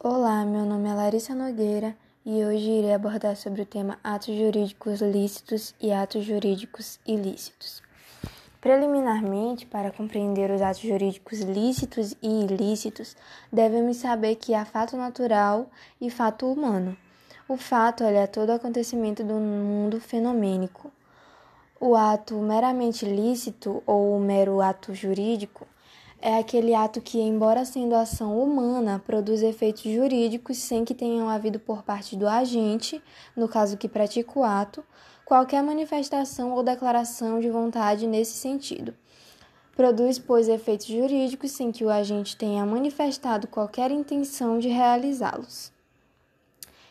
Olá, meu nome é Larissa Nogueira e hoje irei abordar sobre o tema atos jurídicos lícitos e atos jurídicos ilícitos. Preliminarmente, para compreender os atos jurídicos lícitos e ilícitos, devemos saber que há fato natural e fato humano. O fato é todo acontecimento do mundo fenomênico. O ato meramente lícito ou o mero ato jurídico é aquele ato que, embora sendo ação humana, produz efeitos jurídicos sem que tenham havido por parte do agente, no caso que pratica o ato, qualquer manifestação ou declaração de vontade nesse sentido. Produz, pois, efeitos jurídicos sem que o agente tenha manifestado qualquer intenção de realizá-los.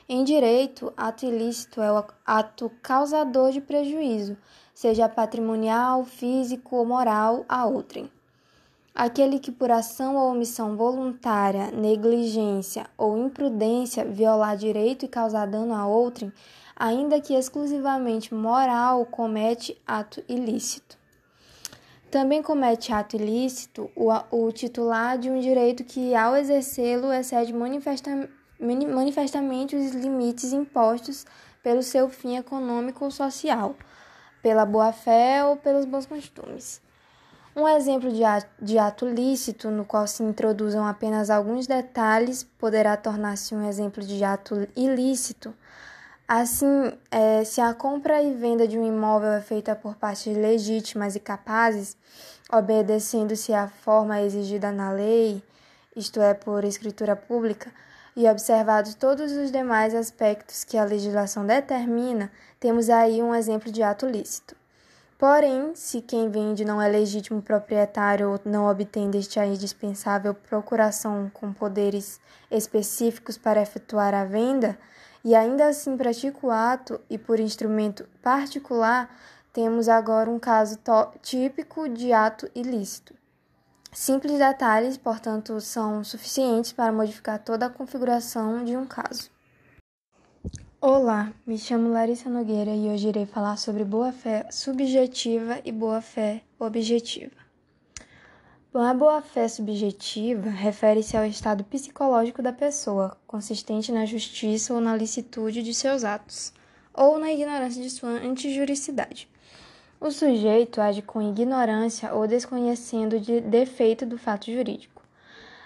Em direito, ato ilícito é o ato causador de prejuízo, seja patrimonial, físico ou moral, a outrem. Aquele que, por ação ou omissão voluntária, negligência ou imprudência, violar direito e causar dano a outrem, ainda que exclusivamente moral, comete ato ilícito. Também comete ato ilícito o, o titular de um direito que, ao exercê-lo, excede manifesta, manifestamente os limites impostos pelo seu fim econômico ou social, pela boa-fé ou pelos bons costumes. Um exemplo de ato, de ato lícito, no qual se introduzam apenas alguns detalhes, poderá tornar-se um exemplo de ato ilícito. Assim, é, se a compra e venda de um imóvel é feita por partes legítimas e capazes, obedecendo-se à forma exigida na lei, isto é, por escritura pública, e observados todos os demais aspectos que a legislação determina, temos aí um exemplo de ato lícito. Porém, se quem vende não é legítimo proprietário ou não obtém deste a indispensável procuração com poderes específicos para efetuar a venda, e ainda assim pratica o ato e por instrumento particular, temos agora um caso típico de ato ilícito. Simples detalhes, portanto, são suficientes para modificar toda a configuração de um caso. Olá, me chamo Larissa Nogueira e hoje irei falar sobre boa-fé subjetiva e boa-fé objetiva. Bom, a boa-fé subjetiva refere-se ao estado psicológico da pessoa, consistente na justiça ou na licitude de seus atos, ou na ignorância de sua antijuricidade. O sujeito age com ignorância ou desconhecendo o defeito do fato jurídico.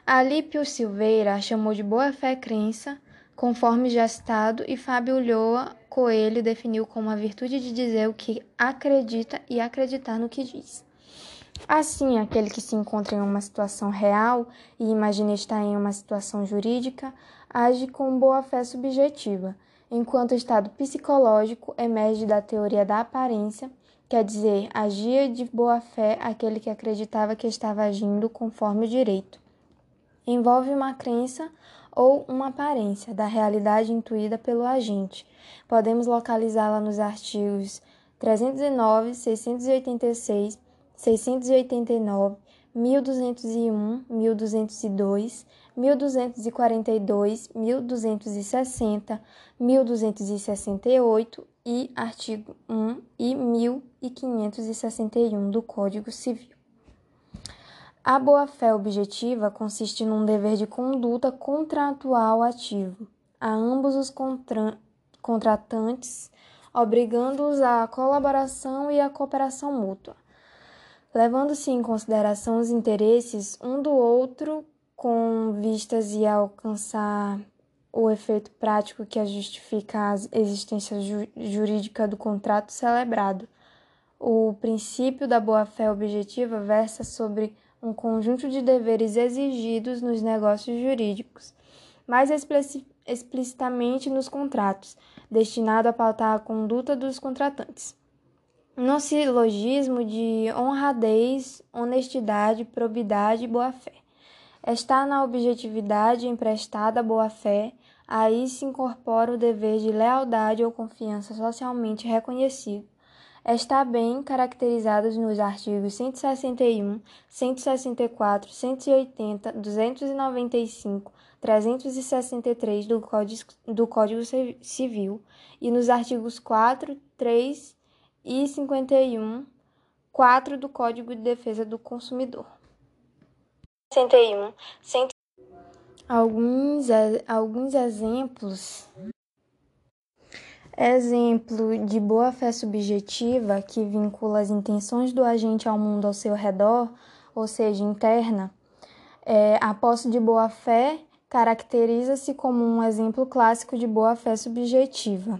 Alípio Silveira chamou de boa-fé crença conforme já citado, e Fábio Ulloa Coelho definiu como a virtude de dizer o que acredita e acreditar no que diz. Assim, aquele que se encontra em uma situação real e imagina estar em uma situação jurídica, age com boa-fé subjetiva, enquanto o estado psicológico emerge da teoria da aparência, quer dizer, agia de boa-fé aquele que acreditava que estava agindo conforme o direito. Envolve uma crença ou uma aparência da realidade intuída pelo agente. Podemos localizá-la nos artigos 309, 686, 689, 1201, 1202, 1242, 1260, 1268 e artigo 1 e 1561 do Código Civil. A boa-fé objetiva consiste num dever de conduta contratual ativo a ambos os contra contratantes, obrigando-os à colaboração e à cooperação mútua, levando-se em consideração os interesses um do outro com vistas a alcançar o efeito prático que justifica a existência ju jurídica do contrato celebrado. O princípio da boa-fé objetiva versa sobre um conjunto de deveres exigidos nos negócios jurídicos, mais explicitamente nos contratos, destinado a pautar a conduta dos contratantes. No silogismo de honradez, honestidade, probidade e boa-fé. Está na objetividade emprestada boa-fé, aí se incorpora o dever de lealdade ou confiança socialmente reconhecido, está bem caracterizados nos artigos 161, 164, 180, 295, 363 do Código, do Código Civil e nos artigos 4, 3 e 51, 4 do Código de Defesa do Consumidor. 61, Alguns, alguns exemplos. Exemplo de boa-fé subjetiva que vincula as intenções do agente ao mundo ao seu redor, ou seja, interna. É, a posse de boa-fé caracteriza-se como um exemplo clássico de boa-fé subjetiva.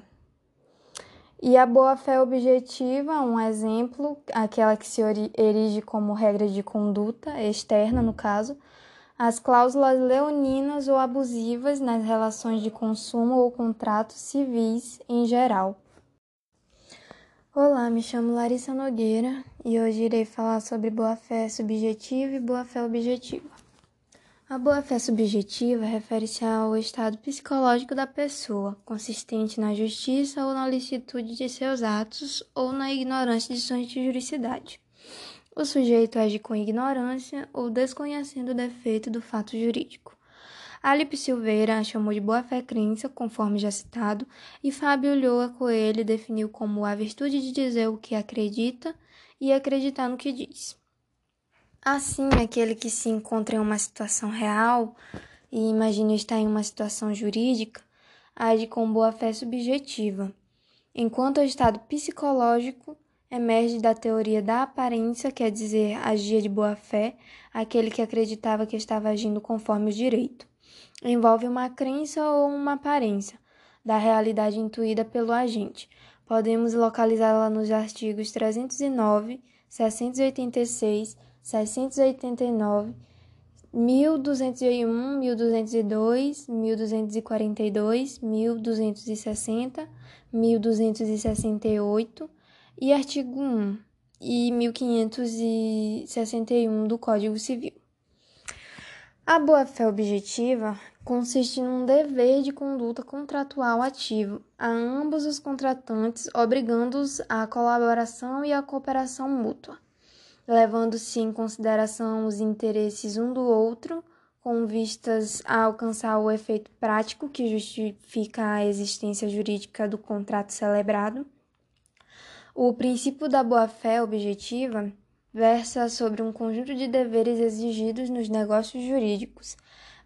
E a boa-fé objetiva, um exemplo, aquela que se erige como regra de conduta externa, no caso, as cláusulas leoninas ou abusivas nas relações de consumo ou contratos civis em geral. Olá, me chamo Larissa Nogueira e hoje irei falar sobre boa-fé subjetiva e boa-fé objetiva. A boa-fé subjetiva refere-se ao estado psicológico da pessoa, consistente na justiça ou na licitude de seus atos ou na ignorância de sua juridicidade. O sujeito age com ignorância ou desconhecendo o defeito do fato jurídico. Alipe Silveira a chamou de boa-fé crença, conforme já citado, e Fábio Ulloa Coelho definiu como a virtude de dizer o que acredita e acreditar no que diz. Assim, aquele que se encontra em uma situação real e imagina estar em uma situação jurídica, age com boa-fé subjetiva, enquanto o estado psicológico emerge da teoria da aparência, quer dizer, agia de boa fé, aquele que acreditava que estava agindo conforme o direito. Envolve uma crença ou uma aparência da realidade intuída pelo agente. Podemos localizá-la nos artigos 309, 686, 689, 1201, 1202, 1242, 1260, 1268 e artigo 1 e 1561 do Código Civil. A boa-fé objetiva consiste num dever de conduta contratual ativo a ambos os contratantes, obrigando-os à colaboração e à cooperação mútua, levando-se em consideração os interesses um do outro, com vistas a alcançar o efeito prático que justifica a existência jurídica do contrato celebrado o princípio da boa-fé objetiva versa sobre um conjunto de deveres exigidos nos negócios jurídicos,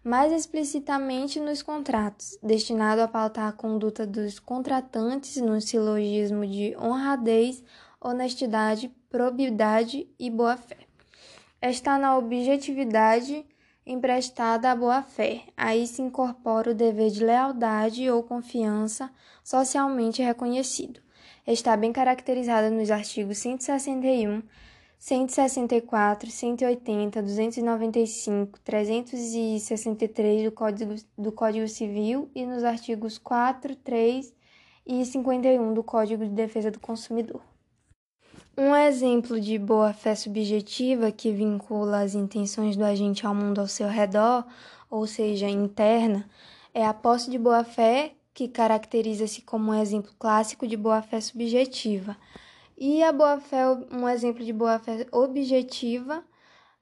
mais explicitamente nos contratos, destinado a pautar a conduta dos contratantes no silogismo de honradez, honestidade, probidade e boa-fé. Está na objetividade emprestada à boa-fé. Aí se incorpora o dever de lealdade ou confiança socialmente reconhecido está bem caracterizada nos artigos 161, 164, 180, 295, 363 do Código, do Código Civil e nos artigos 4, 3 e 51 do Código de Defesa do Consumidor. Um exemplo de boa-fé subjetiva que vincula as intenções do agente ao mundo ao seu redor, ou seja, interna, é a posse de boa-fé que caracteriza-se como um exemplo clássico de boa-fé subjetiva. E a boa-fé, um exemplo de boa-fé objetiva,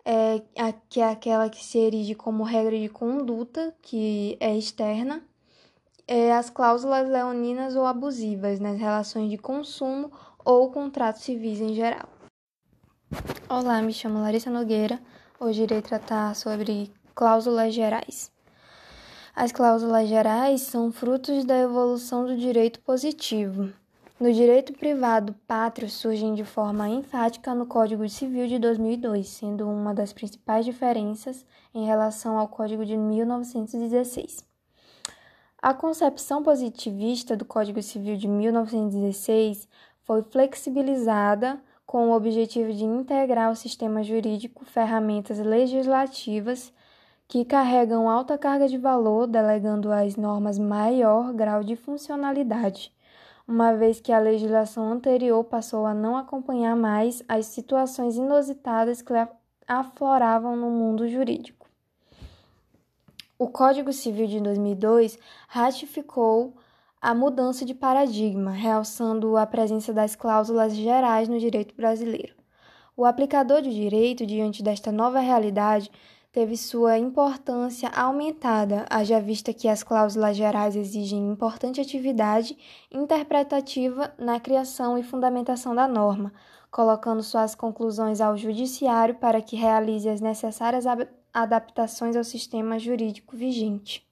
é, que é aquela que se erige como regra de conduta, que é externa, é as cláusulas leoninas ou abusivas nas relações de consumo ou contratos civis em geral. Olá, me chamo Larissa Nogueira. Hoje irei tratar sobre cláusulas gerais. As cláusulas gerais são frutos da evolução do direito positivo. No direito privado pátrio surgem de forma enfática no Código Civil de 2002, sendo uma das principais diferenças em relação ao Código de 1916. A concepção positivista do Código Civil de 1916 foi flexibilizada com o objetivo de integrar ao sistema jurídico ferramentas legislativas que carregam alta carga de valor, delegando às normas maior grau de funcionalidade, uma vez que a legislação anterior passou a não acompanhar mais as situações inusitadas que afloravam no mundo jurídico. O Código Civil de 2002 ratificou a mudança de paradigma, realçando a presença das cláusulas gerais no direito brasileiro. O aplicador de direito, diante desta nova realidade, teve sua importância aumentada, haja vista que as cláusulas gerais exigem importante atividade interpretativa na criação e fundamentação da norma, colocando suas conclusões ao judiciário para que realize as necessárias adaptações ao sistema jurídico vigente.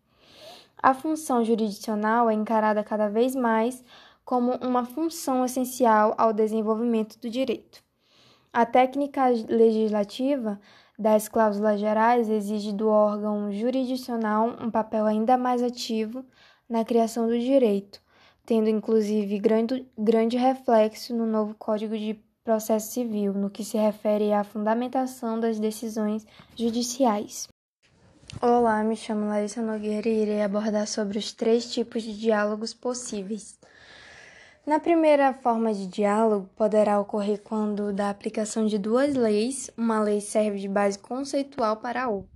A função jurisdicional é encarada cada vez mais como uma função essencial ao desenvolvimento do direito. A técnica legislativa das cláusulas gerais exige do órgão jurisdicional um papel ainda mais ativo na criação do direito, tendo inclusive grande, grande reflexo no novo Código de Processo Civil, no que se refere à fundamentação das decisões judiciais. Olá, me chamo Larissa Nogueira e irei abordar sobre os três tipos de diálogos possíveis. Na primeira forma de diálogo, poderá ocorrer quando, da aplicação de duas leis, uma lei serve de base conceitual para a outra.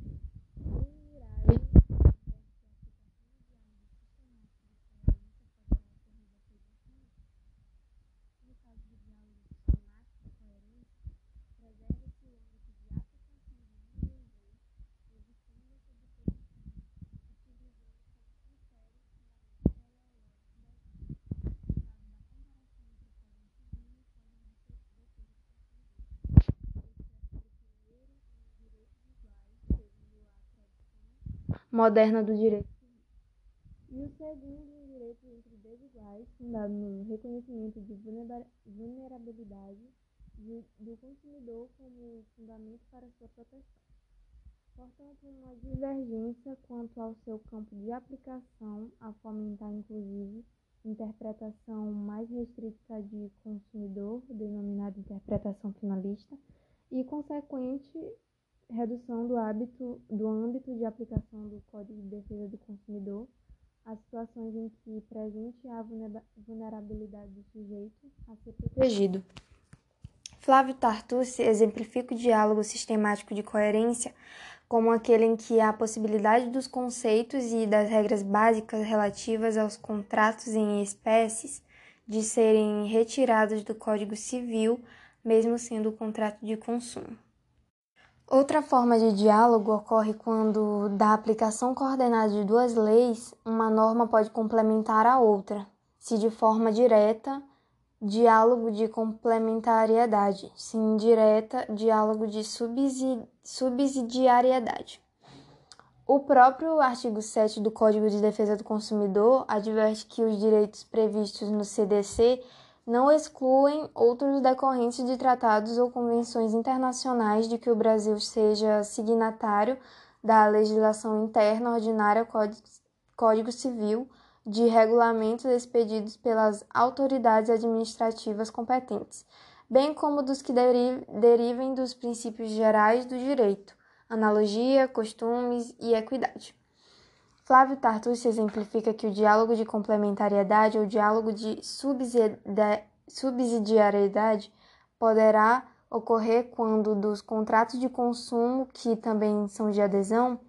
Moderna do direito. E o segundo, um direito entre desiguais, fundado no reconhecimento de vulnerabilidade do consumidor como fundamento para sua proteção. Portanto, uma divergência quanto ao seu campo de aplicação, a fomentar, inclusive, interpretação mais restrita de consumidor, denominada interpretação finalista, e consequente redução do, hábito, do âmbito de aplicação do Código de Defesa do Consumidor às situações em que presente a vulnerabilidade do sujeito a ser protegido. Flávio Tartucci exemplifica o diálogo sistemático de coerência como aquele em que a possibilidade dos conceitos e das regras básicas relativas aos contratos em espécies de serem retirados do Código Civil, mesmo sendo o contrato de consumo. Outra forma de diálogo ocorre quando, da aplicação coordenada de duas leis, uma norma pode complementar a outra, se de forma direta, diálogo de complementariedade, se indireta, diálogo de subsidiariedade. O próprio artigo 7 do Código de Defesa do Consumidor adverte que os direitos previstos no CDC não excluem outros decorrentes de tratados ou convenções internacionais de que o Brasil seja signatário da legislação interna ordinária Código Civil de regulamentos expedidos pelas autoridades administrativas competentes, bem como dos que derivem dos princípios gerais do direito, analogia, costumes e equidade. Flávio Tartucci exemplifica que o diálogo de complementariedade ou diálogo de subsidiariedade poderá ocorrer quando dos contratos de consumo, que também são de adesão,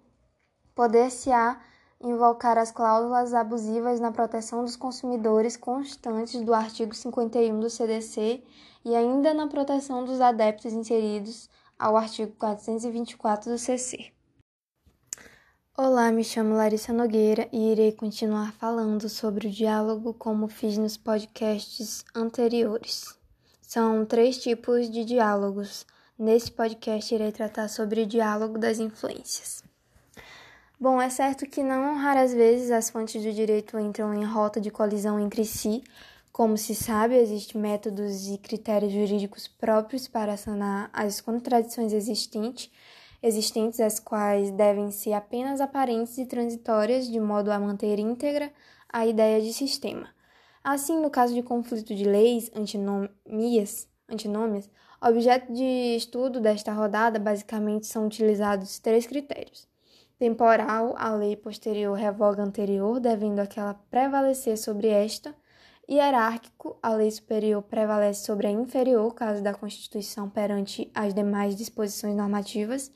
poder-se-á invocar as cláusulas abusivas na proteção dos consumidores constantes do artigo 51 do CDC e ainda na proteção dos adeptos inseridos ao artigo 424 do CC. Olá, me chamo Larissa Nogueira e irei continuar falando sobre o diálogo como fiz nos podcasts anteriores. São três tipos de diálogos. Nesse podcast irei tratar sobre o diálogo das influências. Bom, é certo que não raras vezes as fontes do direito entram em rota de colisão entre si. Como se sabe, existem métodos e critérios jurídicos próprios para sanar as contradições existentes existentes, as quais devem ser apenas aparentes e transitórias, de modo a manter íntegra a ideia de sistema. Assim, no caso de conflito de leis, antinomias, antinômias, objeto de estudo desta rodada basicamente são utilizados três critérios. Temporal, a lei posterior revoga anterior, devendo aquela prevalecer sobre esta hierárquico, a lei superior prevalece sobre a inferior, caso da Constituição perante as demais disposições normativas,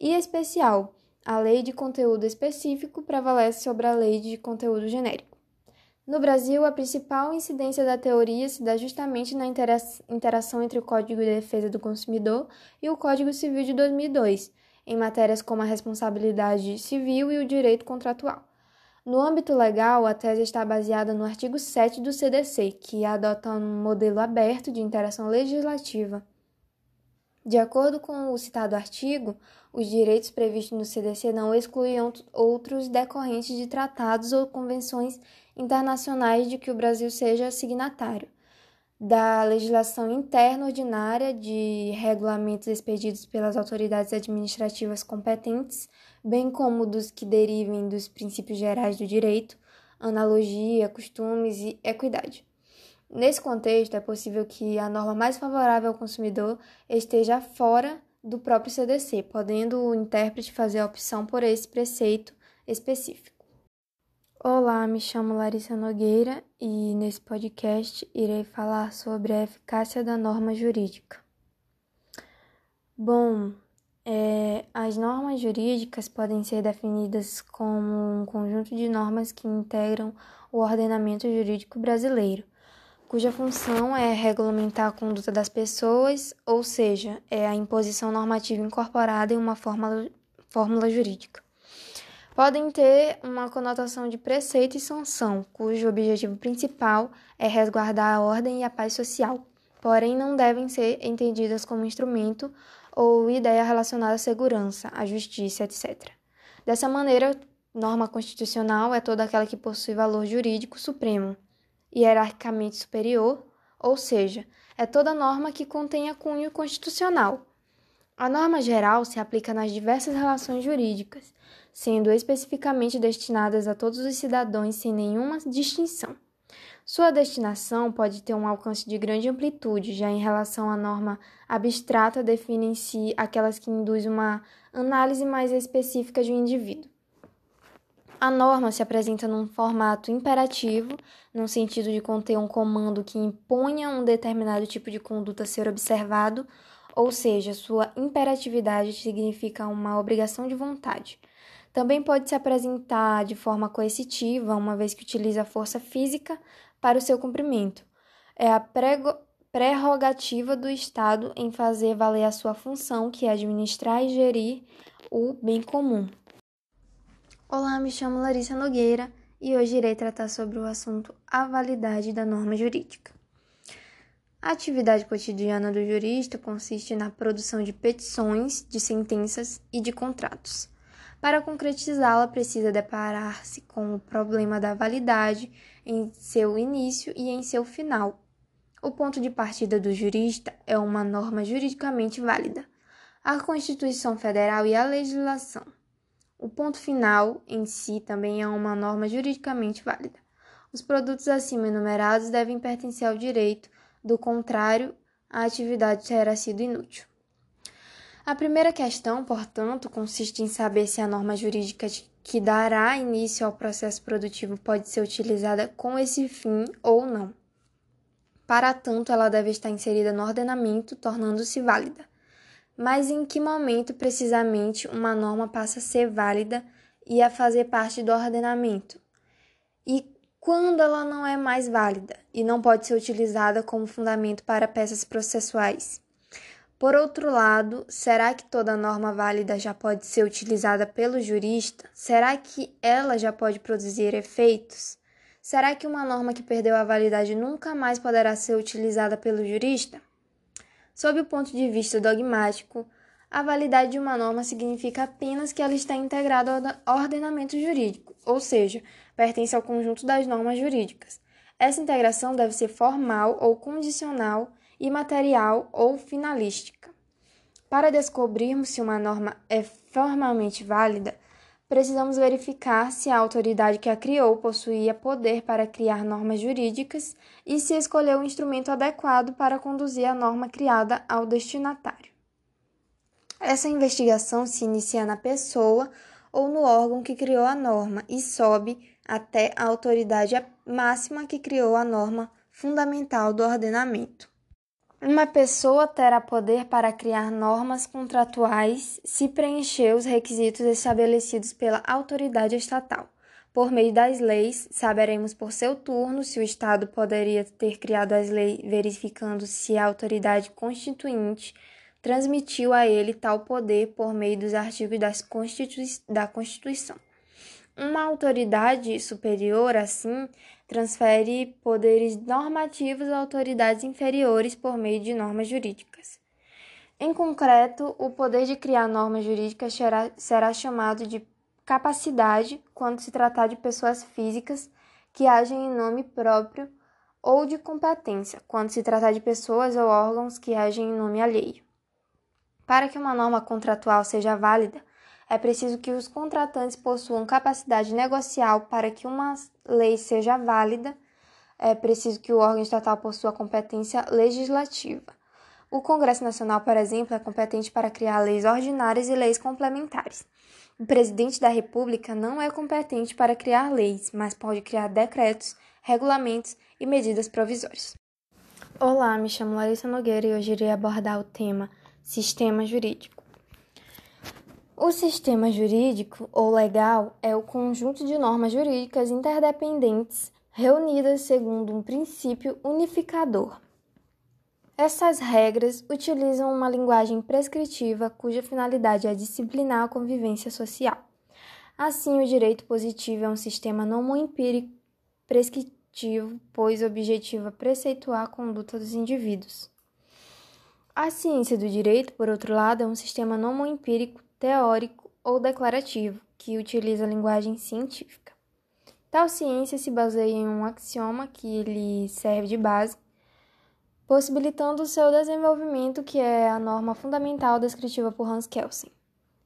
e especial, a lei de conteúdo específico prevalece sobre a lei de conteúdo genérico. No Brasil, a principal incidência da teoria se dá justamente na interação entre o Código de Defesa do Consumidor e o Código Civil de 2002, em matérias como a responsabilidade civil e o direito contratual. No âmbito legal, a tese está baseada no artigo 7 do CDC, que adota um modelo aberto de interação legislativa. De acordo com o citado artigo, os direitos previstos no CDC não excluem outros decorrentes de tratados ou convenções internacionais de que o Brasil seja signatário, da legislação interna ordinária de regulamentos expedidos pelas autoridades administrativas competentes, bem como dos que derivem dos princípios gerais do direito, analogia, costumes e equidade. Nesse contexto, é possível que a norma mais favorável ao consumidor esteja fora do próprio CDC, podendo o intérprete fazer a opção por esse preceito específico. Olá, me chamo Larissa Nogueira e nesse podcast irei falar sobre a eficácia da norma jurídica. Bom, é, as normas jurídicas podem ser definidas como um conjunto de normas que integram o ordenamento jurídico brasileiro cuja função é regulamentar a conduta das pessoas, ou seja, é a imposição normativa incorporada em uma fórmula, fórmula jurídica. Podem ter uma conotação de preceito e sanção, cujo objetivo principal é resguardar a ordem e a paz social, porém não devem ser entendidas como instrumento ou ideia relacionada à segurança, à justiça, etc. Dessa maneira, norma constitucional é toda aquela que possui valor jurídico supremo, hierarquicamente superior, ou seja, é toda norma que contenha cunho constitucional. A norma geral se aplica nas diversas relações jurídicas, sendo especificamente destinadas a todos os cidadãos sem nenhuma distinção. Sua destinação pode ter um alcance de grande amplitude, já em relação à norma abstrata define em si aquelas que induzem uma análise mais específica de um indivíduo. A norma se apresenta num formato imperativo, no sentido de conter um comando que imponha um determinado tipo de conduta a ser observado, ou seja, sua imperatividade significa uma obrigação de vontade. Também pode se apresentar de forma coercitiva, uma vez que utiliza a força física para o seu cumprimento. É a prerrogativa do Estado em fazer valer a sua função, que é administrar e gerir o bem comum. Olá, me chamo Larissa Nogueira e hoje irei tratar sobre o assunto a validade da norma jurídica. A atividade cotidiana do jurista consiste na produção de petições, de sentenças e de contratos. Para concretizá-la, precisa deparar-se com o problema da validade em seu início e em seu final. O ponto de partida do jurista é uma norma juridicamente válida, a Constituição Federal e a legislação. O ponto final em si também é uma norma juridicamente válida. Os produtos acima enumerados devem pertencer ao direito, do contrário, a atividade terá sido inútil. A primeira questão, portanto, consiste em saber se a norma jurídica que dará início ao processo produtivo pode ser utilizada com esse fim ou não. Para tanto, ela deve estar inserida no ordenamento, tornando-se válida mas em que momento precisamente uma norma passa a ser válida e a fazer parte do ordenamento? E quando ela não é mais válida e não pode ser utilizada como fundamento para peças processuais? Por outro lado, será que toda norma válida já pode ser utilizada pelo jurista? Será que ela já pode produzir efeitos? Será que uma norma que perdeu a validade nunca mais poderá ser utilizada pelo jurista? Sob o ponto de vista dogmático, a validade de uma norma significa apenas que ela está integrada ao ordenamento jurídico, ou seja, pertence ao conjunto das normas jurídicas. Essa integração deve ser formal ou condicional, imaterial ou finalística. Para descobrirmos se uma norma é formalmente válida, precisamos verificar se a autoridade que a criou possuía poder para criar normas jurídicas e se escolheu o instrumento adequado para conduzir a norma criada ao destinatário. Essa investigação se inicia na pessoa ou no órgão que criou a norma e sobe até a autoridade máxima que criou a norma fundamental do ordenamento. Uma pessoa terá poder para criar normas contratuais se preencher os requisitos estabelecidos pela autoridade estatal. Por meio das leis, saberemos por seu turno se o Estado poderia ter criado as leis, verificando se a autoridade constituinte transmitiu a ele tal poder por meio dos artigos da Constituição. Uma autoridade superior, assim, transfere poderes normativos a autoridades inferiores por meio de normas jurídicas. Em concreto, o poder de criar normas jurídicas será, chamado de capacidade quando se tratar de pessoas físicas que agem em nome próprio ou de competência quando se tratar de pessoas ou órgãos que agem em nome alheio. Para que uma norma contratual seja válida, é preciso que os contratantes possuam capacidade negocial para que uma lei seja válida, é preciso que o órgão estatal possua competência legislativa. O Congresso Nacional, por exemplo, é competente para criar leis ordinárias e leis complementares. O presidente da República não é competente para criar leis, mas pode criar decretos, regulamentos e medidas provisórias. Olá, me chamo Larissa Nogueira e hoje irei abordar o tema Sistema Jurídico. O sistema jurídico ou legal é o conjunto de normas jurídicas interdependentes reunidas segundo um princípio unificador. Essas regras utilizam uma linguagem prescritiva cuja finalidade é disciplinar a convivência social. Assim, o direito positivo é um sistema nomoempírico prescritivo, pois objetiva preceituar a conduta dos indivíduos. A ciência do direito, por outro lado, é um sistema nomoempírico teórico ou declarativo, que utiliza linguagem científica. Tal ciência se baseia em um axioma que lhe serve de base possibilitando o seu desenvolvimento, que é a norma fundamental descritiva por Hans Kelsen.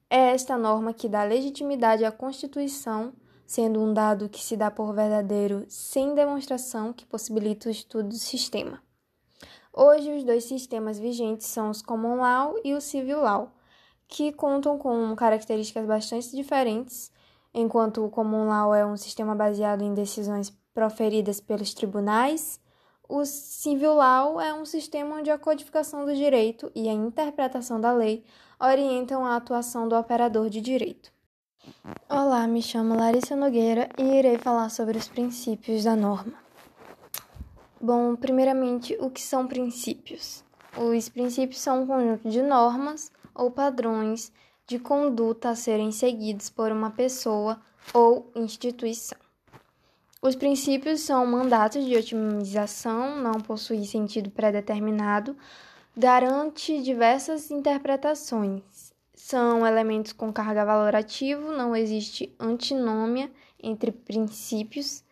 É esta norma que dá legitimidade à Constituição, sendo um dado que se dá por verdadeiro sem demonstração que possibilita o estudo do sistema. Hoje, os dois sistemas vigentes são os Common Law e o Civil Law, que contam com características bastante diferentes, enquanto o Common Law é um sistema baseado em decisões proferidas pelos tribunais o civil law é um sistema onde a codificação do direito e a interpretação da lei orientam a atuação do operador de direito. Olá, me chamo Larissa Nogueira e irei falar sobre os princípios da norma. Bom, primeiramente, o que são princípios? Os princípios são um conjunto de normas ou padrões de conduta a serem seguidos por uma pessoa ou instituição. Os princípios são mandatos de otimização, não possui sentido pré-determinado, garante diversas interpretações. São elementos com carga valorativa, não existe antinômia entre princípios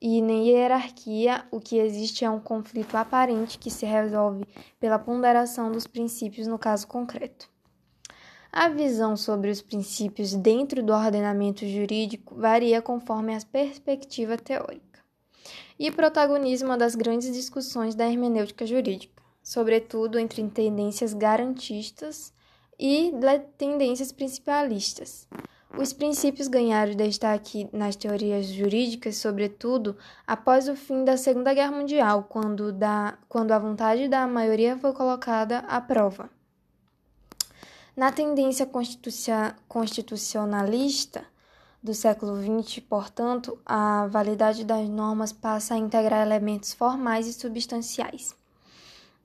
e nem hierarquia, o que existe é um conflito aparente que se resolve pela ponderação dos princípios no caso concreto. A visão sobre os princípios dentro do ordenamento jurídico varia conforme a perspectiva teórica e protagoniza uma das grandes discussões da hermenêutica jurídica, sobretudo entre tendências garantistas e tendências principalistas. Os princípios ganharam destaque nas teorias jurídicas, sobretudo após o fim da Segunda Guerra Mundial, quando, da, quando a vontade da maioria foi colocada à prova. Na tendência constitucionalista do século XX, portanto, a validade das normas passa a integrar elementos formais e substanciais.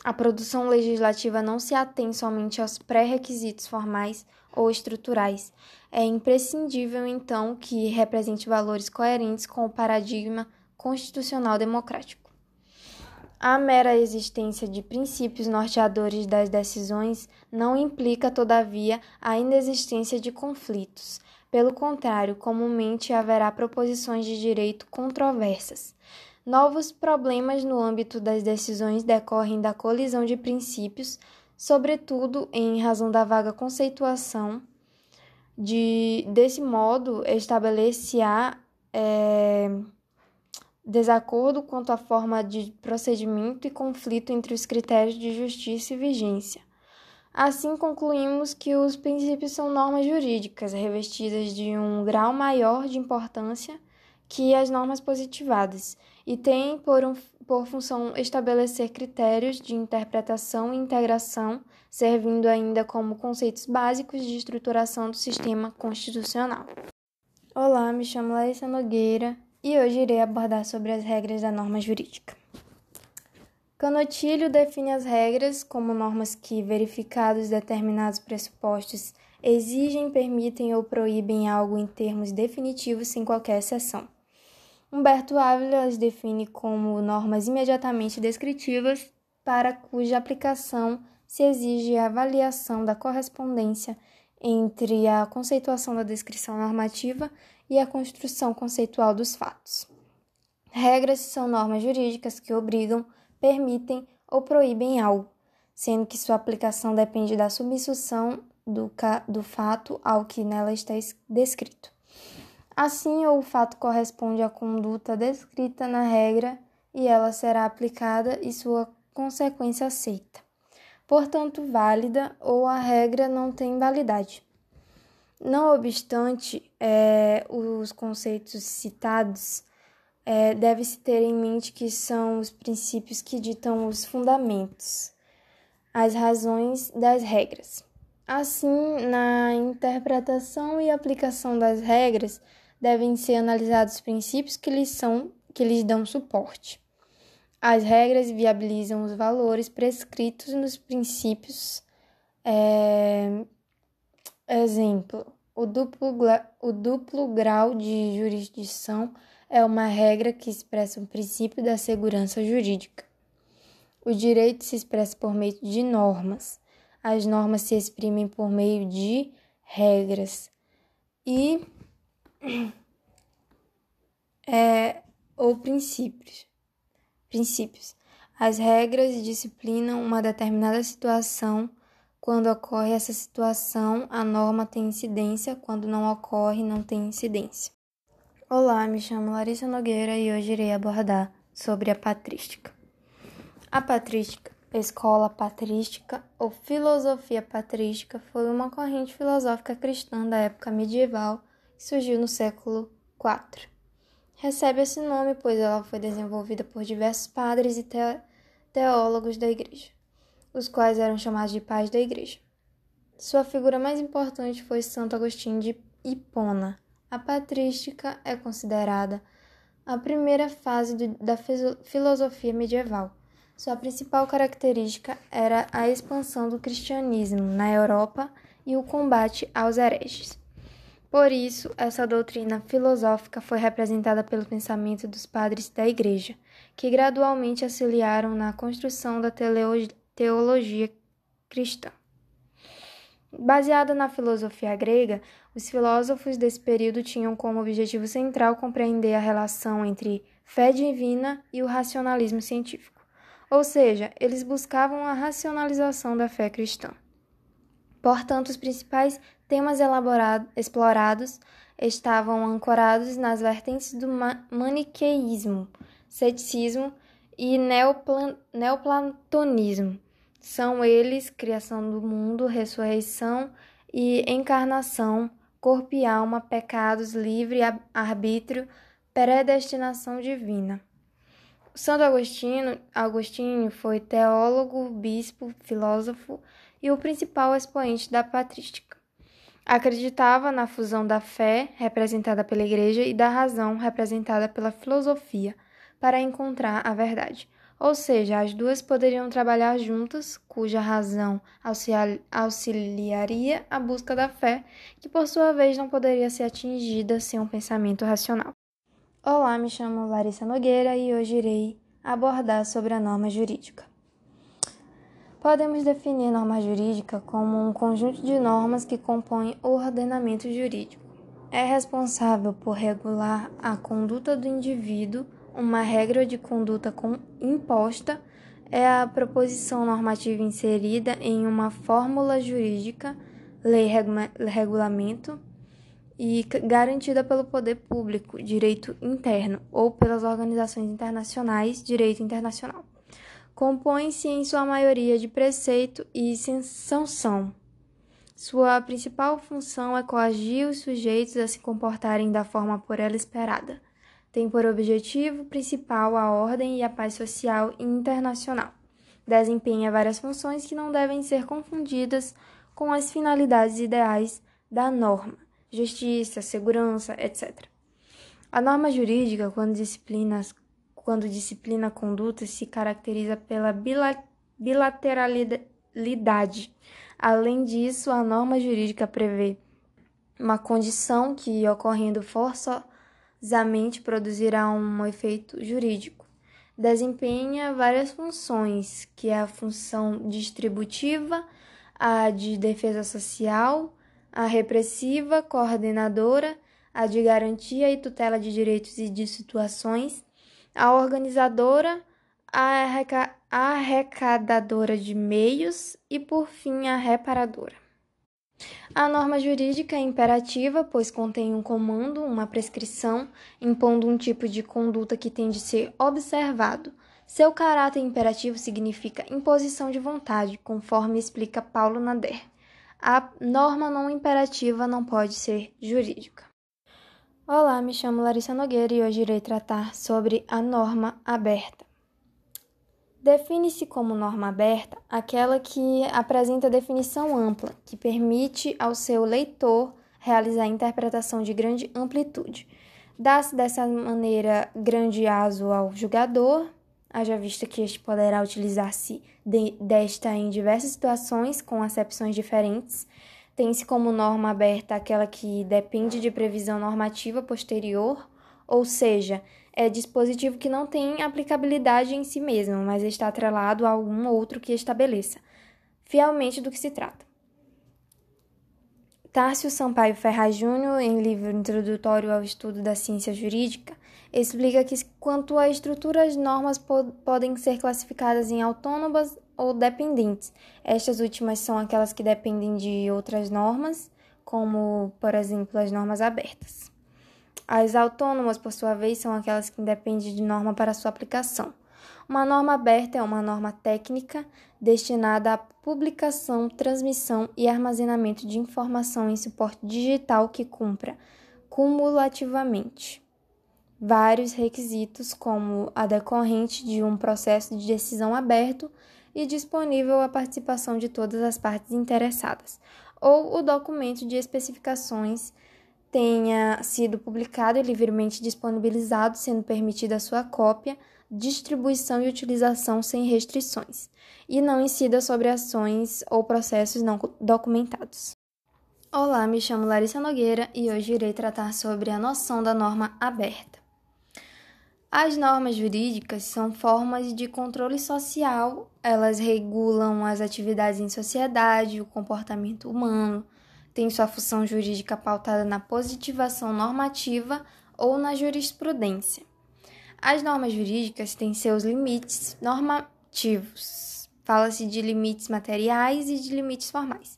A produção legislativa não se atém somente aos pré-requisitos formais ou estruturais. É imprescindível, então, que represente valores coerentes com o paradigma constitucional democrático. A mera existência de princípios norteadores das decisões não implica, todavia, a inexistência de conflitos. Pelo contrário, comumente haverá proposições de direito controversas. Novos problemas no âmbito das decisões decorrem da colisão de princípios, sobretudo em razão da vaga conceituação. De, desse modo, estabelecer-se-á. É, desacordo quanto à forma de procedimento e conflito entre os critérios de justiça e vigência. Assim, concluímos que os princípios são normas jurídicas revestidas de um grau maior de importância que as normas positivadas e têm por, um, por função estabelecer critérios de interpretação e integração, servindo ainda como conceitos básicos de estruturação do sistema constitucional. Olá, me chamo Larissa Nogueira e hoje irei abordar sobre as regras da norma jurídica. Canotilho define as regras como normas que, verificados determinados pressupostos, exigem, permitem ou proíbem algo em termos definitivos sem qualquer exceção. Humberto Ávila as define como normas imediatamente descritivas para cuja aplicação se exige a avaliação da correspondência entre a conceituação da descrição normativa e a construção conceitual dos fatos. Regras são normas jurídicas que obrigam, permitem ou proíbem algo, sendo que sua aplicação depende da substituição do, do fato ao que nela está descrito. Assim, o fato corresponde à conduta descrita na regra e ela será aplicada e sua consequência aceita. Portanto, válida ou a regra não tem validade. Não obstante, é, os conceitos citados é, deve-se ter em mente que são os princípios que ditam os fundamentos, as razões das regras. Assim, na interpretação e aplicação das regras, devem ser analisados os princípios que lhes, são, que lhes dão suporte. As regras viabilizam os valores prescritos nos princípios. É, exemplo: o duplo, o duplo grau de jurisdição é uma regra que expressa o princípio da segurança jurídica. O direito se expressa por meio de normas. As normas se exprimem por meio de regras. E é, ou princípios. Princípios. As regras disciplinam uma determinada situação. Quando ocorre essa situação, a norma tem incidência. Quando não ocorre, não tem incidência. Olá, me chamo Larissa Nogueira e hoje irei abordar sobre a patrística. A patrística, escola patrística ou filosofia patrística foi uma corrente filosófica cristã da época medieval que surgiu no século IV. Recebe esse nome pois ela foi desenvolvida por diversos padres e teólogos da Igreja, os quais eram chamados de pais da Igreja. Sua figura mais importante foi Santo Agostinho de Hipona a patrística é considerada a primeira fase do, da filosofia medieval. Sua principal característica era a expansão do cristianismo na Europa e o combate aos hereges. Por isso, essa doutrina filosófica foi representada pelo pensamento dos padres da Igreja, que gradualmente auxiliaram na construção da teologia cristã. Baseada na filosofia grega, os filósofos desse período tinham como objetivo central compreender a relação entre fé divina e o racionalismo científico, ou seja, eles buscavam a racionalização da fé cristã. Portanto, os principais temas explorados estavam ancorados nas vertentes do maniqueísmo, ceticismo e neoplatonismo são eles criação do mundo, ressurreição e encarnação, corpo e alma, pecados, livre arbítrio, predestinação divina. Santo Agostinho, Agostinho foi teólogo, bispo, filósofo e o principal expoente da patrística. Acreditava na fusão da fé, representada pela Igreja, e da razão, representada pela filosofia, para encontrar a verdade ou seja, as duas poderiam trabalhar juntas, cuja razão auxiliaria a busca da fé, que por sua vez não poderia ser atingida sem um pensamento racional. Olá, me chamo Larissa Nogueira e hoje irei abordar sobre a norma jurídica. Podemos definir norma jurídica como um conjunto de normas que compõem o ordenamento jurídico. É responsável por regular a conduta do indivíduo uma regra de conduta imposta é a proposição normativa inserida em uma fórmula jurídica, lei, regulamento e garantida pelo poder público, direito interno, ou pelas organizações internacionais, direito internacional. Compõe-se em sua maioria de preceito e sanção. Sua principal função é coagir os sujeitos a se comportarem da forma por ela esperada tem por objetivo principal a ordem e a paz social e internacional. Desempenha várias funções que não devem ser confundidas com as finalidades ideais da norma, justiça, segurança, etc. A norma jurídica, quando disciplina, quando disciplina conduta, se caracteriza pela bilateralidade. Além disso, a norma jurídica prevê uma condição que, ocorrendo forçosamente produzirá um efeito jurídico. desempenha várias funções, que é a função distributiva, a de defesa social, a repressiva, coordenadora, a de garantia e tutela de direitos e de situações, a organizadora, a arrecadadora de meios e, por fim, a reparadora. A norma jurídica é imperativa, pois contém um comando, uma prescrição, impondo um tipo de conduta que tem de ser observado. Seu caráter imperativo significa imposição de vontade, conforme explica Paulo Nader. A norma não imperativa não pode ser jurídica. Olá, me chamo Larissa Nogueira e hoje irei tratar sobre a norma aberta. Define-se como norma aberta aquela que apresenta definição ampla, que permite ao seu leitor realizar interpretação de grande amplitude. Dá-se dessa maneira grande aso ao julgador, haja vista que este poderá utilizar-se de, desta em diversas situações com acepções diferentes. Tem-se como norma aberta aquela que depende de previsão normativa posterior, ou seja, é dispositivo que não tem aplicabilidade em si mesmo, mas está atrelado a algum outro que estabeleça fielmente do que se trata. Tárcio Sampaio Ferraz Júnior, em livro introdutório ao estudo da ciência jurídica, explica que quanto à estrutura as normas po podem ser classificadas em autônomas ou dependentes. Estas últimas são aquelas que dependem de outras normas, como, por exemplo, as normas abertas. As autônomas, por sua vez, são aquelas que independem de norma para sua aplicação. Uma norma aberta é uma norma técnica destinada à publicação, transmissão e armazenamento de informação em suporte digital que cumpra cumulativamente vários requisitos, como a decorrente de um processo de decisão aberto e disponível à participação de todas as partes interessadas, ou o documento de especificações tenha sido publicado e livremente disponibilizado, sendo permitida a sua cópia, distribuição e utilização sem restrições, e não incida sobre ações ou processos não documentados. Olá, me chamo Larissa Nogueira e hoje irei tratar sobre a noção da norma aberta. As normas jurídicas são formas de controle social, elas regulam as atividades em sociedade, o comportamento humano, tem sua função jurídica pautada na positivação normativa ou na jurisprudência. As normas jurídicas têm seus limites normativos. Fala-se de limites materiais e de limites formais.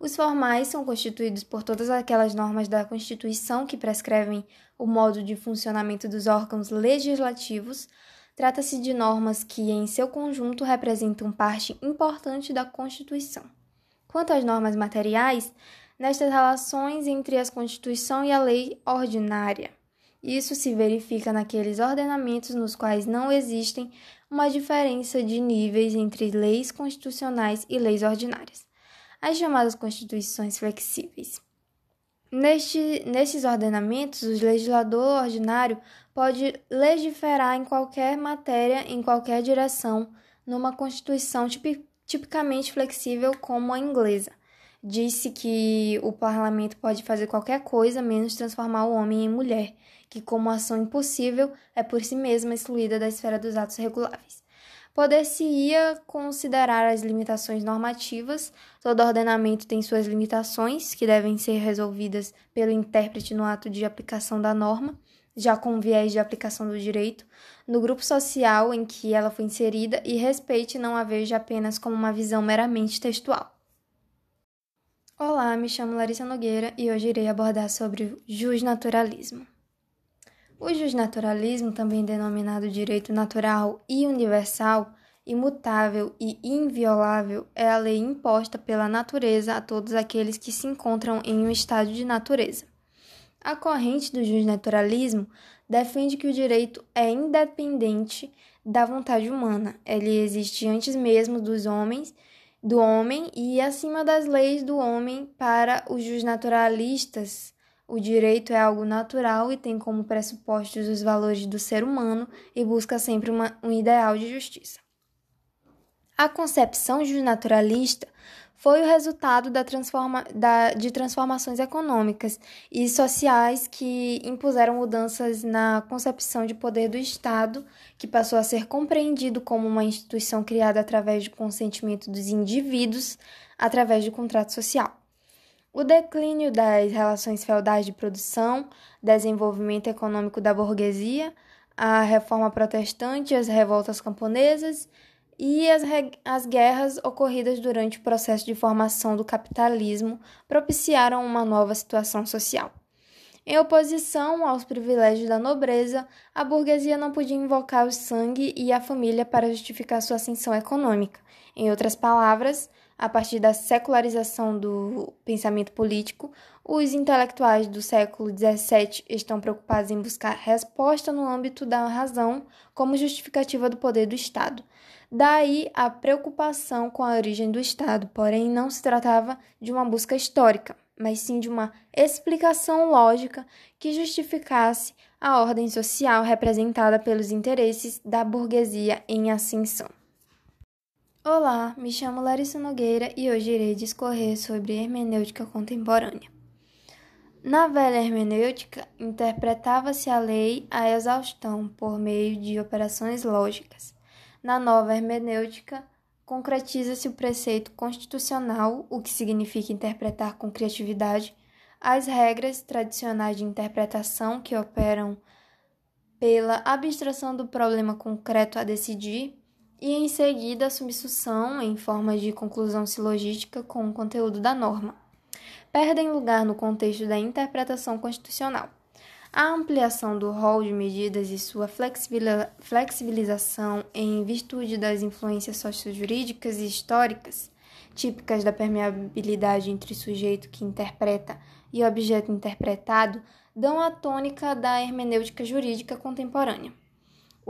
Os formais são constituídos por todas aquelas normas da Constituição que prescrevem o modo de funcionamento dos órgãos legislativos. Trata-se de normas que, em seu conjunto, representam parte importante da Constituição. Quanto às normas materiais, nestas relações entre a Constituição e a lei ordinária. Isso se verifica naqueles ordenamentos nos quais não existem uma diferença de níveis entre leis constitucionais e leis ordinárias, as chamadas constituições flexíveis. Neste, nestes ordenamentos, o legislador ordinário pode legiferar em qualquer matéria, em qualquer direção, numa constituição tipicamente flexível como a inglesa disse que o parlamento pode fazer qualquer coisa menos transformar o homem em mulher, que, como ação impossível, é por si mesma excluída da esfera dos atos reguláveis. Poder-se-ia considerar as limitações normativas, todo ordenamento tem suas limitações, que devem ser resolvidas pelo intérprete no ato de aplicação da norma, já com viés de aplicação do direito, no grupo social em que ela foi inserida e respeite não a veja apenas como uma visão meramente textual. Olá, me chamo Larissa Nogueira e hoje irei abordar sobre o justnaturalismo. O justnaturalismo, também denominado direito natural e universal, imutável e inviolável, é a lei imposta pela natureza a todos aqueles que se encontram em um estado de natureza. A corrente do justnaturalismo defende que o direito é independente da vontade humana, ele existe antes mesmo dos homens do homem e acima das leis do homem para os justnaturalistas. O direito é algo natural e tem como pressupostos os valores do ser humano e busca sempre uma, um ideal de justiça. A concepção justnaturalista foi o resultado da transforma, da, de transformações econômicas e sociais que impuseram mudanças na concepção de poder do Estado, que passou a ser compreendido como uma instituição criada através do consentimento dos indivíduos, através do contrato social. O declínio das relações feudais de produção, desenvolvimento econômico da burguesia, a reforma protestante, as revoltas camponesas e as, as guerras ocorridas durante o processo de formação do capitalismo propiciaram uma nova situação social. Em oposição aos privilégios da nobreza, a burguesia não podia invocar o sangue e a família para justificar sua ascensão econômica. Em outras palavras, a partir da secularização do pensamento político, os intelectuais do século XVII estão preocupados em buscar resposta no âmbito da razão como justificativa do poder do Estado. Daí a preocupação com a origem do Estado, porém não se tratava de uma busca histórica, mas sim de uma explicação lógica que justificasse a ordem social representada pelos interesses da burguesia em ascensão. Olá, me chamo Larissa Nogueira e hoje irei discorrer sobre hermenêutica contemporânea. Na velha hermenêutica, interpretava-se a lei à exaustão por meio de operações lógicas. Na nova hermenêutica, concretiza-se o preceito constitucional, o que significa interpretar com criatividade, as regras tradicionais de interpretação que operam pela abstração do problema concreto a decidir e em seguida a substituição em forma de conclusão silogística com o conteúdo da norma. Perdem lugar no contexto da interpretação constitucional. A ampliação do rol de medidas e sua flexibilização em virtude das influências sociojurídicas e históricas, típicas da permeabilidade entre sujeito que interpreta e objeto interpretado, dão a tônica da hermenêutica jurídica contemporânea.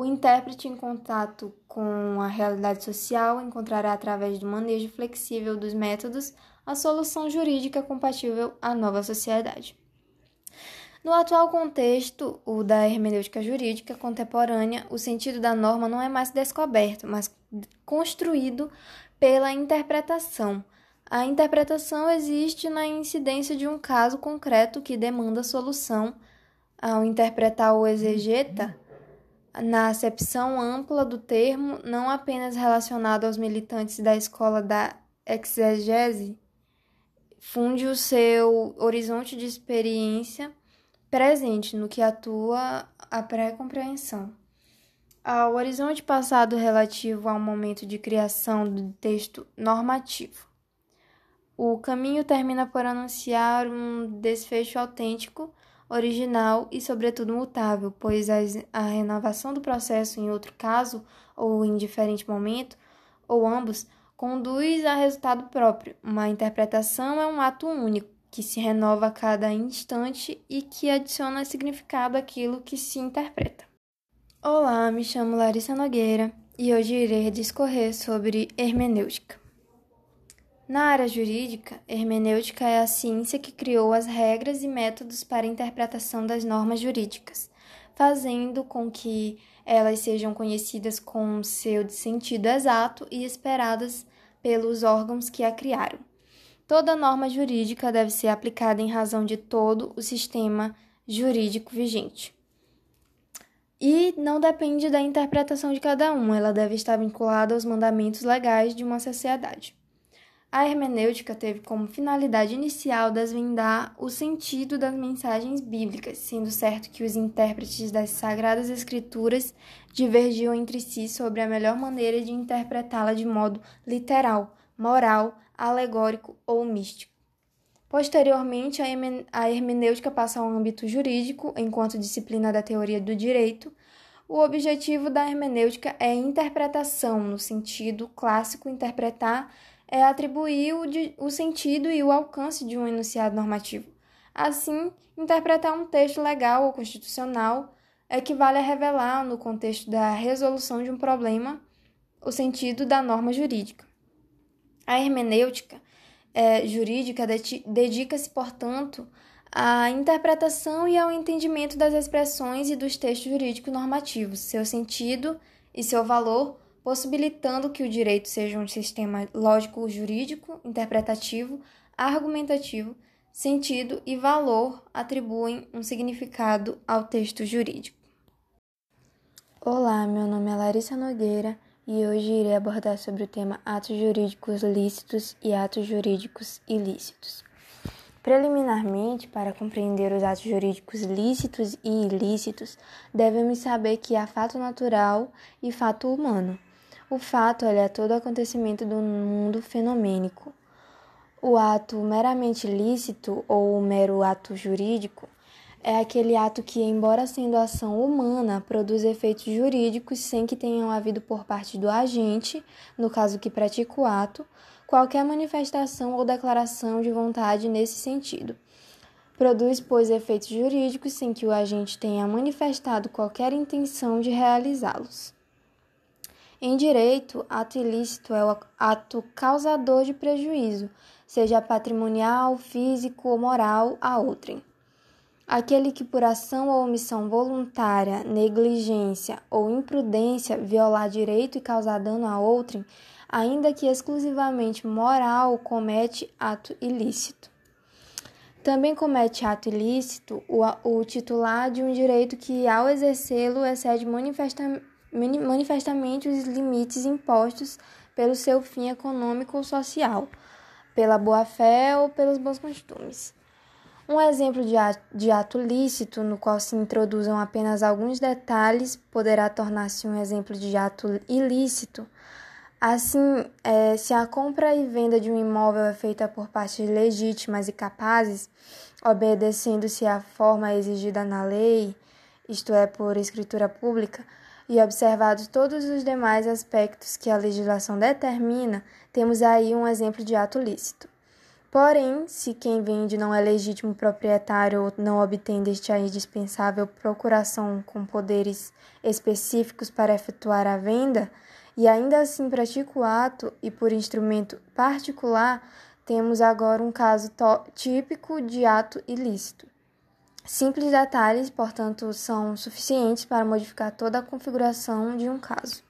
O intérprete em contato com a realidade social encontrará através do manejo flexível dos métodos a solução jurídica compatível à nova sociedade. No atual contexto, o da hermenêutica jurídica contemporânea, o sentido da norma não é mais descoberto, mas construído pela interpretação. A interpretação existe na incidência de um caso concreto que demanda solução. Ao interpretar o exegeta, na acepção ampla do termo, não apenas relacionado aos militantes da escola da exegese, funde o seu horizonte de experiência presente no que atua a pré-compreensão. Ao horizonte passado relativo ao momento de criação do texto normativo. O caminho termina por anunciar um desfecho autêntico original e, sobretudo, mutável, pois a renovação do processo em outro caso ou em diferente momento, ou ambos, conduz a resultado próprio. Uma interpretação é um ato único, que se renova a cada instante e que adiciona significado àquilo que se interpreta. Olá, me chamo Larissa Nogueira e hoje irei discorrer sobre hermenêutica. Na área jurídica, hermenêutica é a ciência que criou as regras e métodos para a interpretação das normas jurídicas, fazendo com que elas sejam conhecidas com seu sentido exato e esperadas pelos órgãos que a criaram. Toda norma jurídica deve ser aplicada em razão de todo o sistema jurídico vigente. E não depende da interpretação de cada um, ela deve estar vinculada aos mandamentos legais de uma sociedade. A hermenêutica teve como finalidade inicial desvendar o sentido das mensagens bíblicas, sendo certo que os intérpretes das Sagradas Escrituras divergiam entre si sobre a melhor maneira de interpretá-la de modo literal, moral, alegórico ou místico. Posteriormente, a hermenêutica passa ao âmbito jurídico, enquanto disciplina da teoria do direito. O objetivo da hermenêutica é interpretação, no sentido clássico, interpretar é atribuir o, de, o sentido e o alcance de um enunciado normativo. Assim, interpretar um texto legal ou constitucional equivale a revelar, no contexto da resolução de um problema, o sentido da norma jurídica. A hermenêutica é, jurídica dedica-se, portanto, à interpretação e ao entendimento das expressões e dos textos jurídicos normativos, seu sentido e seu valor possibilitando que o direito seja um sistema lógico-jurídico, interpretativo, argumentativo, sentido e valor atribuem um significado ao texto jurídico. Olá, meu nome é Larissa Nogueira e hoje irei abordar sobre o tema atos jurídicos lícitos e atos jurídicos ilícitos. Preliminarmente, para compreender os atos jurídicos lícitos e ilícitos, devemos saber que há fato natural e fato humano. O fato é todo acontecimento do mundo fenomênico. O ato meramente lícito ou o mero ato jurídico é aquele ato que, embora sendo ação humana, produz efeitos jurídicos sem que tenham havido por parte do agente, no caso que pratica o ato, qualquer manifestação ou declaração de vontade nesse sentido. Produz, pois, efeitos jurídicos sem que o agente tenha manifestado qualquer intenção de realizá-los. Em direito, ato ilícito é o ato causador de prejuízo, seja patrimonial, físico ou moral, a outrem. Aquele que, por ação ou omissão voluntária, negligência ou imprudência, violar direito e causar dano a outrem, ainda que exclusivamente moral, comete ato ilícito. Também comete ato ilícito o, o titular de um direito que, ao exercê-lo, excede manifesta, manifestamente os limites impostos pelo seu fim econômico ou social, pela boa-fé ou pelos bons costumes. Um exemplo de ato, lícito, no qual se introduzam apenas alguns detalhes, poderá tornar-se um exemplo de ato ilícito. Assim, é, se a compra e venda de um imóvel é feita por partes legítimas e capazes, obedecendo-se à forma exigida na lei, isto é, por escritura pública, e observados todos os demais aspectos que a legislação determina, temos aí um exemplo de ato lícito. Porém, se quem vende não é legítimo proprietário ou não obtém deste a indispensável procuração com poderes específicos para efetuar a venda, e ainda assim pratica o ato e por instrumento particular, temos agora um caso típico de ato ilícito. Simples detalhes, portanto, são suficientes para modificar toda a configuração de um caso.